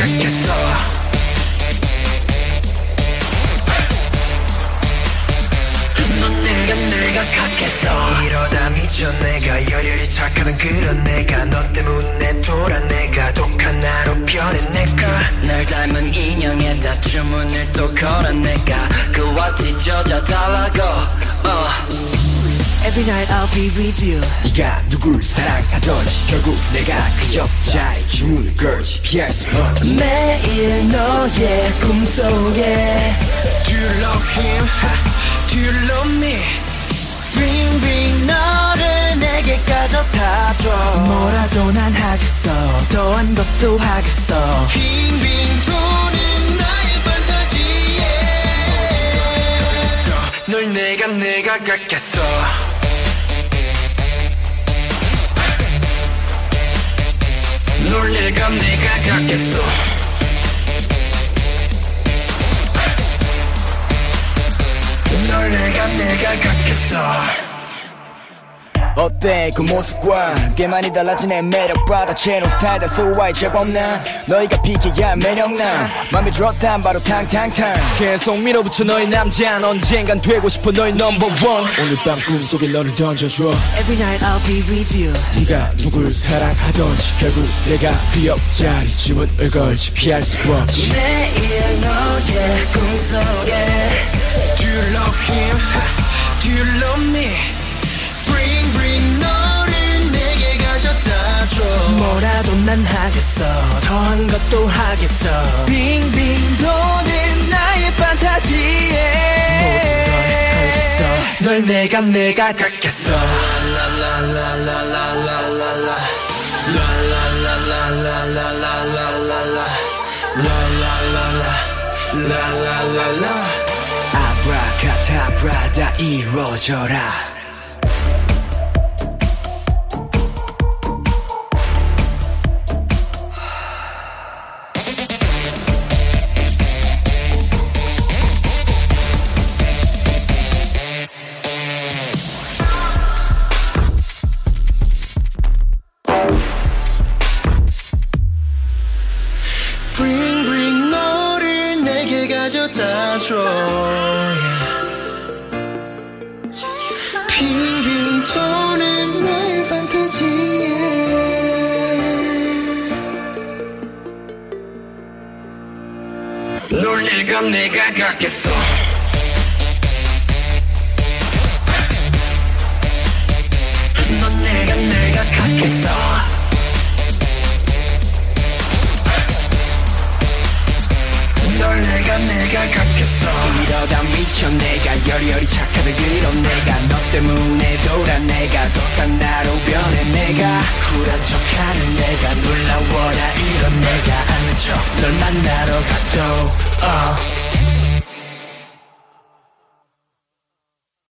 생각했어. 이러다 미쳐 내가 열렬히 착하는 그런 내가 너 때문에 돌아 내가 독한 나로 변해 내가. 날 닮은 인형에다 주문을 또 걸어 내가. 그와 찢어져 달라고. 어. Every night I'll be with you. 네가 누굴 사랑하던지 결국 내가 그 여자의 주문을 걸지 피할 수 없지. 매일 너의 꿈속에 Do you love him? Do you love me? Bring bring 너를 내게 가져다줘. 뭐라도 난 하겠어. 더한 것도 하겠어. 빙빙 도는 나의 판타지에. 널 내가 내가 갖겠어 널 내가 내가 갖겠어 널 내가 내가 갖겠어 어때? 그 모습과 꽤 많이 달라진 내 매력받아 채널 스타일 다 소화의 제법 난 너희가 비켜야. 매력난 맘에 들었단 바로 탕탕탕. 계속 밀어붙여 너의 남자는 언젠간 되고 싶어 너의 넘버원 오늘 밤 꿈속에 너를 던져줘. Every night I'll be with you. 네가 누굴 사랑하던지 결국 내가 그 옆자리 주문을 걸지 피할 수 없지. 매일 너의 꿈속에 난 하겠어. 더한 것도 하겠어. 빙빙 도는 나의 판타지에. 널 내가 내가 갖겠어. 라라라라라라 라라 라라라라라라 라라라라 라라라라 아브라카타브라 다 이루어져라 가져다 줘 빙빙 도는 나의 판타지에 널 내가 내가 갖겠어 이러다 미쳐 내가 여리여리 착하다 그런 내가 너 때문에 돌아 내가 독한 나로 변해 내가 쿨한 척하는 내가 놀라워라 이런 내가 아는 척 널 만나러 가도 어